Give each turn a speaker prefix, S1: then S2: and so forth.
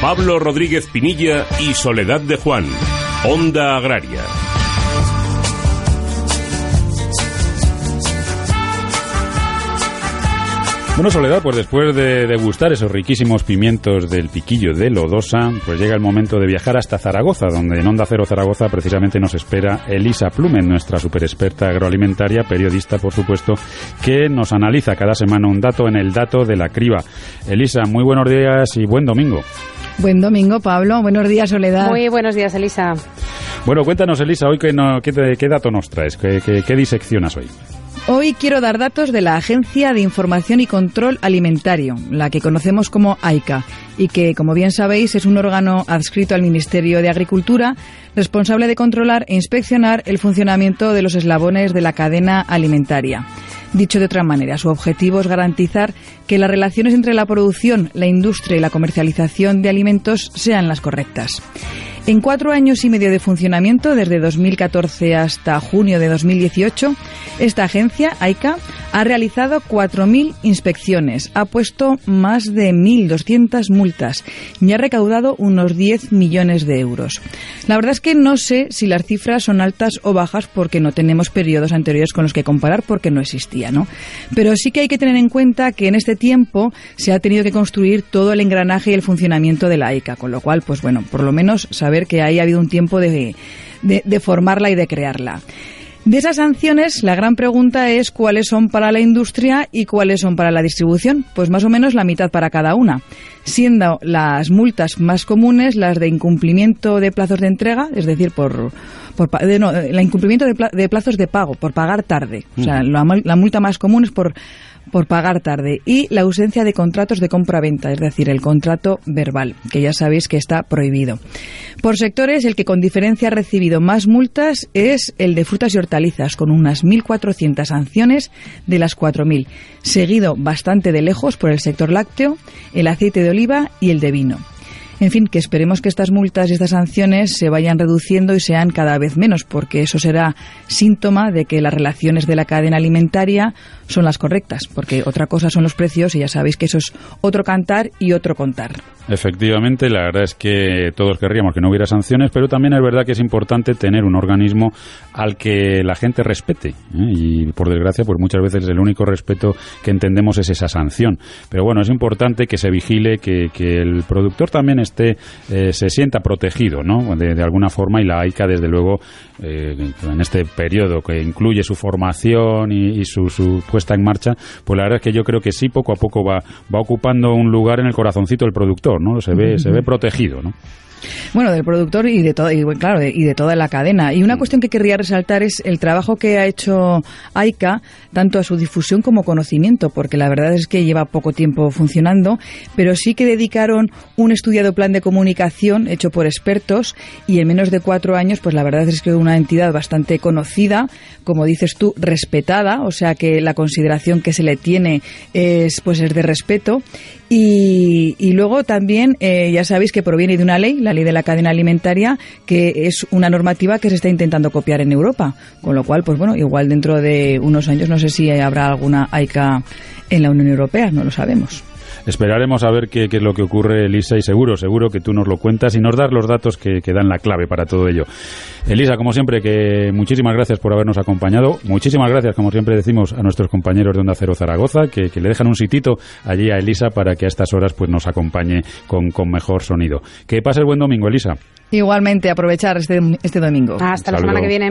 S1: Pablo Rodríguez Pinilla y Soledad de Juan, Onda Agraria.
S2: Bueno, Soledad, pues después de degustar esos riquísimos pimientos del piquillo de Lodosa, pues llega el momento de viajar hasta Zaragoza, donde en Onda Cero Zaragoza precisamente nos espera Elisa Plumen, nuestra superexperta agroalimentaria, periodista, por supuesto, que nos analiza cada semana un dato en el dato de la criba. Elisa, muy buenos días y buen domingo.
S3: Buen domingo, Pablo. Buenos días, Soledad.
S4: Muy buenos días, Elisa.
S2: Bueno, cuéntanos, Elisa, hoy qué, no, qué, qué dato nos traes, qué, qué, qué diseccionas hoy.
S3: Hoy quiero dar datos de la Agencia de Información y Control Alimentario, la que conocemos como AICA, y que, como bien sabéis, es un órgano adscrito al Ministerio de Agricultura, responsable de controlar e inspeccionar el funcionamiento de los eslabones de la cadena alimentaria. Dicho de otra manera, su objetivo es garantizar que las relaciones entre la producción, la industria y la comercialización de alimentos sean las correctas. En cuatro años y medio de funcionamiento, desde 2014 hasta junio de 2018, esta agencia, AICA, ha realizado 4.000 inspecciones, ha puesto más de 1.200 multas y ha recaudado unos 10 millones de euros. La verdad es que no sé si las cifras son altas o bajas porque no tenemos periodos anteriores con los que comparar porque no existía, ¿no? Pero sí que hay que tener en cuenta que en este tiempo se ha tenido que construir todo el engranaje y el funcionamiento de la AICA, con lo cual, pues bueno, por lo menos saber que ahí ha habido un tiempo de, de, de formarla y de crearla. De esas sanciones, la gran pregunta es cuáles son para la industria y cuáles son para la distribución. Pues más o menos la mitad para cada una, siendo las multas más comunes las de incumplimiento de plazos de entrega, es decir, por, por de, no, el incumplimiento de, pla, de, plazos de pago, por pagar tarde. O sea, la, la multa más común es por por pagar tarde y la ausencia de contratos de compra-venta, es decir, el contrato verbal, que ya sabéis que está prohibido. Por sectores, el que con diferencia ha recibido más multas es el de frutas y hortalizas, con unas 1.400 sanciones de las 4.000, seguido bastante de lejos por el sector lácteo, el aceite de oliva y el de vino. En fin, que esperemos que estas multas y estas sanciones se vayan reduciendo y sean cada vez menos, porque eso será síntoma de que las relaciones de la cadena alimentaria son las correctas, porque otra cosa son los precios y ya sabéis que eso es otro cantar y otro contar.
S2: Efectivamente, la verdad es que todos querríamos que no hubiera sanciones, pero también es verdad que es importante tener un organismo al que la gente respete. ¿eh? Y por desgracia, pues muchas veces el único respeto que entendemos es esa sanción. Pero bueno, es importante que se vigile, que, que el productor también esté, eh, se sienta protegido, ¿no? De, de, alguna forma, y la AICA, desde luego, eh, en este periodo que incluye su formación y, y su, su, puesta en marcha, pues la verdad es que yo creo que sí, poco a poco va, va ocupando un lugar en el corazoncito del productor, ¿no? Se ve, uh -huh. se ve protegido, ¿no?
S3: Bueno, del productor y de todo, y, claro, y de toda la cadena. Y una cuestión que querría resaltar es el trabajo que ha hecho AICA, tanto a su difusión como conocimiento, porque la verdad es que lleva poco tiempo funcionando, pero sí que dedicaron un estudiado plan de comunicación hecho por expertos y en menos de cuatro años, pues la verdad es que una entidad bastante conocida, como dices tú, respetada, o sea que la consideración que se le tiene es, pues es de respeto. Y, y luego también, eh, ya sabéis que proviene de una ley, la ley de la cadena alimentaria, que es una normativa que se está intentando copiar en Europa. Con lo cual, pues bueno, igual dentro de unos años no sé si habrá alguna AICA en la Unión Europea, no lo sabemos.
S2: Esperaremos a ver qué, qué, es lo que ocurre, Elisa, y seguro, seguro que tú nos lo cuentas y nos das los datos que, que, dan la clave para todo ello. Elisa, como siempre, que muchísimas gracias por habernos acompañado. Muchísimas gracias, como siempre decimos, a nuestros compañeros de Onda Cero Zaragoza, que, que le dejan un sitito allí a Elisa para que a estas horas pues nos acompañe con, con mejor sonido. Que pase el buen domingo, Elisa.
S3: Igualmente, aprovechar este, este domingo.
S4: Hasta la semana que viene.